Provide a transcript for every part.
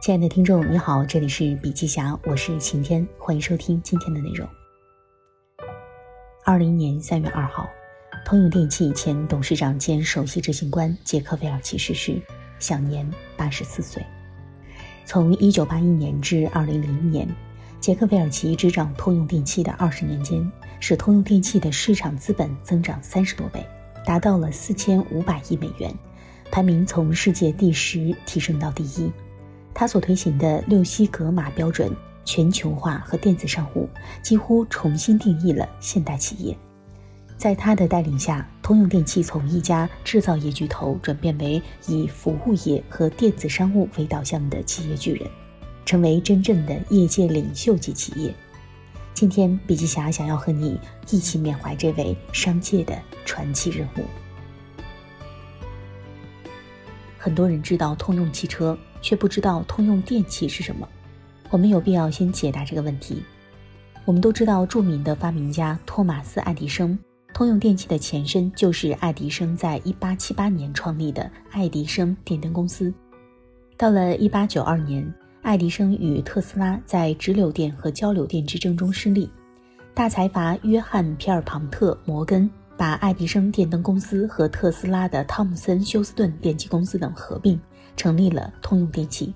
亲爱的听众，你好，这里是笔记侠，我是晴天，欢迎收听今天的内容。二零年三月二号，通用电气前董事长兼首席执行官杰克韦尔奇逝世，享年八十四岁。从一九八一年至二零零一年，杰克韦尔奇执掌通用电气的二十年间，使通用电气的市场资本增长三十多倍，达到了四千五百亿美元，排名从世界第十提升到第一。他所推行的六西格玛标准、全球化和电子商务，几乎重新定义了现代企业。在他的带领下，通用电气从一家制造业巨头转变为以服务业和电子商务为导向的企业巨人，成为真正的业界领袖级企业。今天，笔记侠想要和你一起缅怀这位商界的传奇人物。很多人知道通用汽车。却不知道通用电气是什么，我们有必要先解答这个问题。我们都知道，著名的发明家托马斯·爱迪生，通用电气的前身就是爱迪生在1878年创立的爱迪生电灯公司。到了1892年，爱迪生与特斯拉在直流电和交流电之争中失利，大财阀约翰·皮尔庞特·摩根把爱迪生电灯公司和特斯拉的汤姆森休斯顿电气公司等合并。成立了通用电气。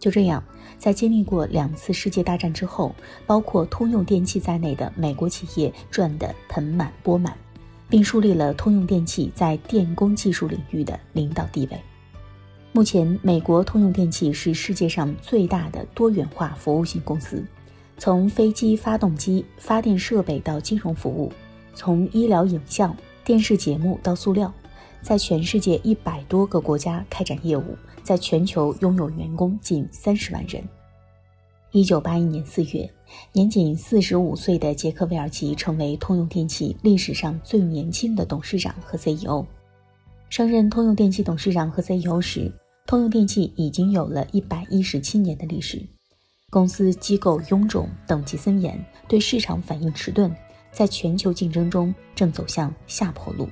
就这样，在经历过两次世界大战之后，包括通用电气在内的美国企业赚得盆满钵满，并树立了通用电气在电工技术领域的领导地位。目前，美国通用电气是世界上最大的多元化服务型公司，从飞机发动机、发电设备到金融服务，从医疗影像、电视节目到塑料。在全世界一百多个国家开展业务，在全球拥有员工近三十万人。一九八一年四月，年仅四十五岁的杰克韦尔奇成为通用电气历史上最年轻的董事长和 CEO。上任通用电气董事长和 CEO 时，通用电气已经有了一百一十七年的历史。公司机构臃肿，等级森严，对市场反应迟钝，在全球竞争中正走向下坡路。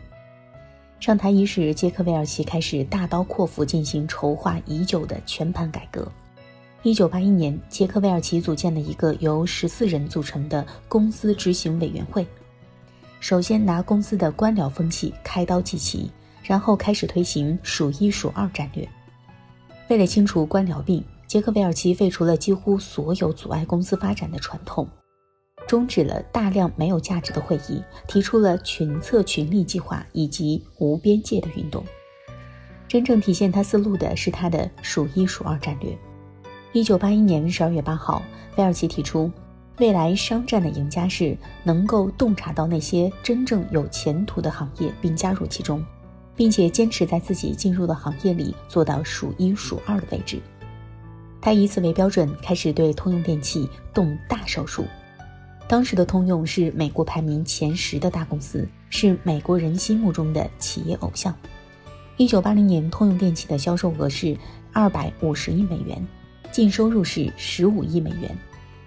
上台伊始，杰克韦尔奇开始大刀阔斧进行筹划已久的全盘改革。一九八一年，杰克韦尔奇组建了一个由十四人组成的公司执行委员会，首先拿公司的官僚风气开刀祭旗，然后开始推行数一数二战略。为了清除官僚病，杰克韦尔奇废除了几乎所有阻碍公司发展的传统。终止了大量没有价值的会议，提出了群策群力计划以及无边界的运动。真正体现他思路的是他的数一数二战略。一九八一年十二月八号，菲尔奇提出，未来商战的赢家是能够洞察到那些真正有前途的行业并加入其中，并且坚持在自己进入的行业里做到数一数二的位置。他以此为标准，开始对通用电气动大手术。当时的通用是美国排名前十的大公司，是美国人心目中的企业偶像。一九八零年，通用电气的销售额是二百五十亿美元，净收入是十五亿美元，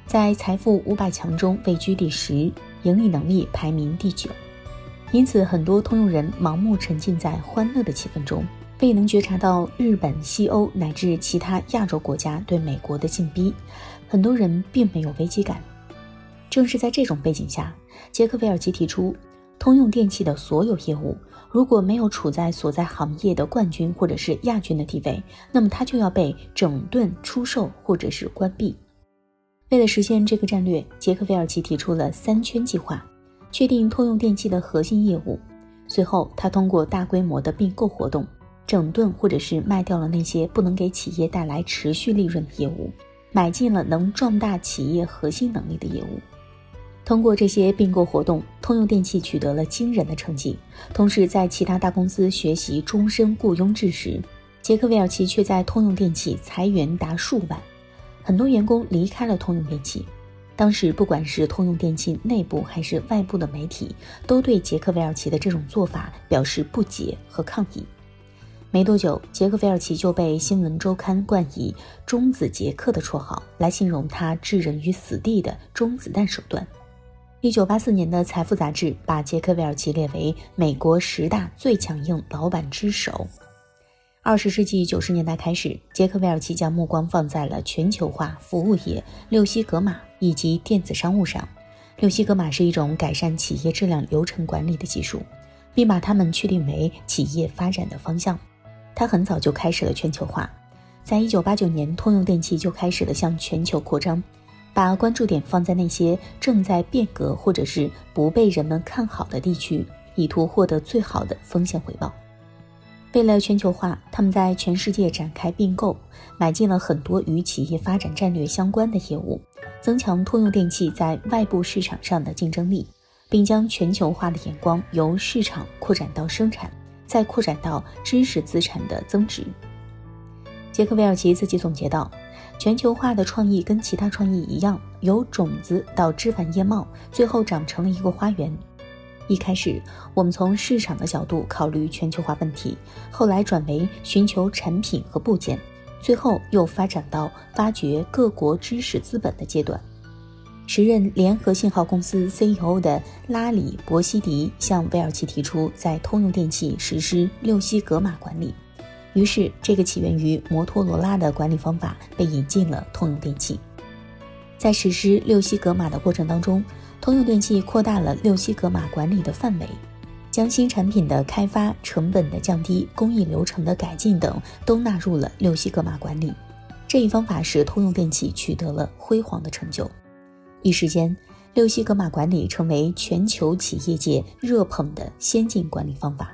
在财富五百强中位居第十，盈利能力排名第九。因此，很多通用人盲目沉浸在欢乐的气氛中，未能觉察到日本、西欧乃至其他亚洲国家对美国的禁逼。很多人并没有危机感。正是在这种背景下，杰克韦尔奇提出，通用电气的所有业务如果没有处在所在行业的冠军或者是亚军的地位，那么它就要被整顿、出售或者是关闭。为了实现这个战略，杰克韦尔奇提出了三圈计划，确定通用电气的核心业务。随后，他通过大规模的并购活动，整顿或者是卖掉了那些不能给企业带来持续利润的业务，买进了能壮大企业核心能力的业务。通过这些并购活动，通用电气取得了惊人的成绩。同时，在其他大公司学习终身雇佣制时，杰克韦尔奇却在通用电气裁员达数万，很多员工离开了通用电气。当时，不管是通用电气内部还是外部的媒体，都对杰克韦尔奇的这种做法表示不解和抗议。没多久，杰克韦尔奇就被《新闻周刊》冠以“中子杰克”的绰号，来形容他置人于死地的中子弹手段。一九八四年的《财富》杂志把杰克韦尔奇列为美国十大最强硬老板之首。二十世纪九十年代开始，杰克韦尔奇将目光放在了全球化服务业、六西格玛以及电子商务上。六西格玛是一种改善企业质量流程管理的技术，并把它们确定为企业发展的方向。它很早就开始了全球化，在一九八九年，通用电气就开始了向全球扩张，把关注点放在那些正在变革或者是不被人们看好的地区，以图获得最好的风险回报。为了全球化，他们在全世界展开并购，买进了很多与企业发展战略相关的业务，增强通用电气在外部市场上的竞争力，并将全球化的眼光由市场扩展到生产，再扩展到知识资产的增值。杰克韦尔奇自己总结道：“全球化的创意跟其他创意一样，由种子到枝繁叶茂，最后长成了一个花园。”一开始，我们从市场的角度考虑全球化问题，后来转为寻求产品和部件，最后又发展到发掘各国知识资本的阶段。时任联合信号公司 CEO 的拉里·伯西迪向威尔奇提出，在通用电气实施六西格玛管理，于是这个起源于摩托罗拉的管理方法被引进了通用电气。在实施六西格玛的过程当中，通用电气扩大了六西格玛管理的范围，将新产品的开发、成本的降低、工艺流程的改进等都纳入了六西格玛管理。这一方法使通用电气取得了辉煌的成就。一时间，六西格玛管理成为全球企业界热捧的先进管理方法。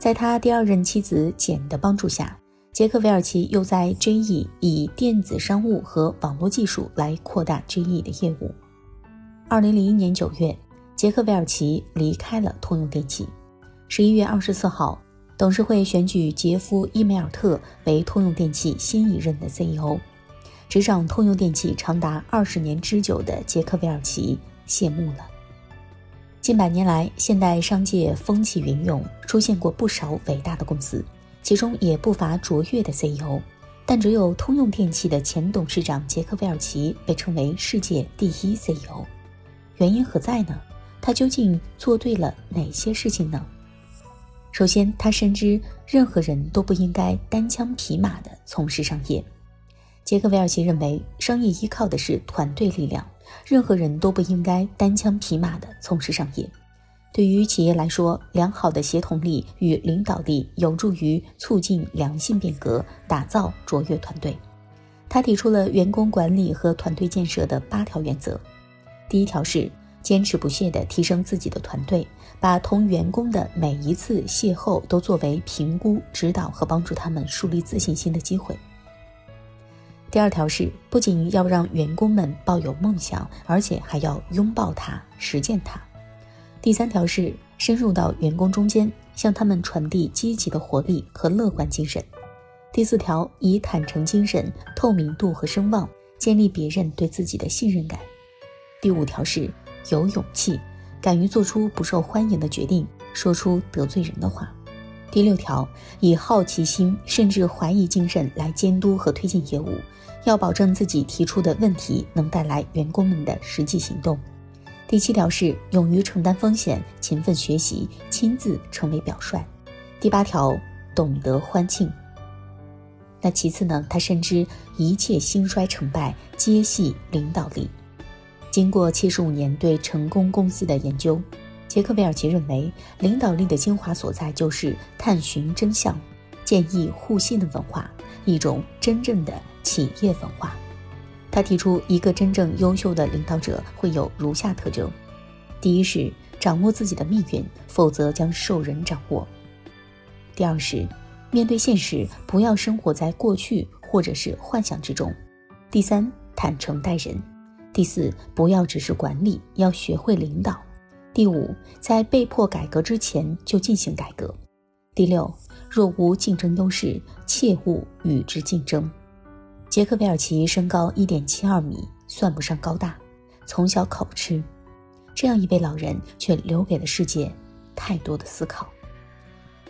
在他第二任妻子简的帮助下，杰克韦尔奇又在 GE 以电子商务和网络技术来扩大 GE 的业务。二零零一年九月，杰克韦尔奇离开了通用电气。十一月二十四号，董事会选举杰夫·伊梅尔特为通用电气新一任的 CEO。执掌通用电气长达二十年之久的杰克韦尔奇谢幕了。近百年来，现代商界风起云涌，出现过不少伟大的公司，其中也不乏卓越的 CEO。但只有通用电气的前董事长杰克韦尔奇被称为世界第一 CEO。原因何在呢？他究竟做对了哪些事情呢？首先，他深知任何人都不应该单枪匹马地从事商业。杰克韦尔奇认为，商业依靠的是团队力量，任何人都不应该单枪匹马地从事商业。对于企业来说，良好的协同力与领导力有助于促进良性变革，打造卓越团队。他提出了员工管理和团队建设的八条原则。第一条是坚持不懈地提升自己的团队，把同员工的每一次邂逅都作为评估、指导和帮助他们树立自信心的机会。第二条是不仅要让员工们抱有梦想，而且还要拥抱它、实践它。第三条是深入到员工中间，向他们传递积极的活力和乐观精神。第四条以坦诚精神、透明度和声望建立别人对自己的信任感。第五条是有勇气，敢于做出不受欢迎的决定，说出得罪人的话。第六条以好奇心甚至怀疑精神来监督和推进业务，要保证自己提出的问题能带来员工们的实际行动。第七条是勇于承担风险，勤奋学习，亲自成为表率。第八条懂得欢庆。那其次呢？他深知一切兴衰成败皆系领导力。经过七十五年对成功公司的研究，杰克韦尔奇认为，领导力的精华所在就是探寻真相、建议互信的文化，一种真正的企业文化。他提出，一个真正优秀的领导者会有如下特征：第一是掌握自己的命运，否则将受人掌握；第二是面对现实，不要生活在过去或者是幻想之中；第三，坦诚待人。第四，不要只是管理，要学会领导。第五，在被迫改革之前就进行改革。第六，若无竞争优势，切勿与之竞争。杰克韦尔奇身高一点七二米，算不上高大，从小口吃，这样一位老人却留给了世界太多的思考。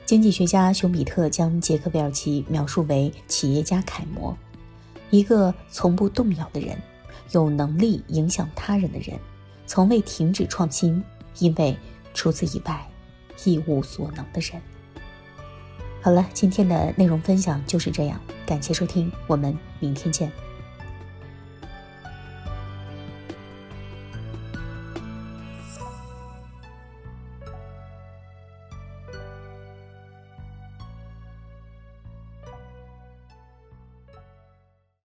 经济学家熊彼特将杰克韦尔奇描述为企业家楷模，一个从不动摇的人。有能力影响他人的人，从未停止创新，因为除此以外，一无所能的人。好了，今天的内容分享就是这样，感谢收听，我们明天见。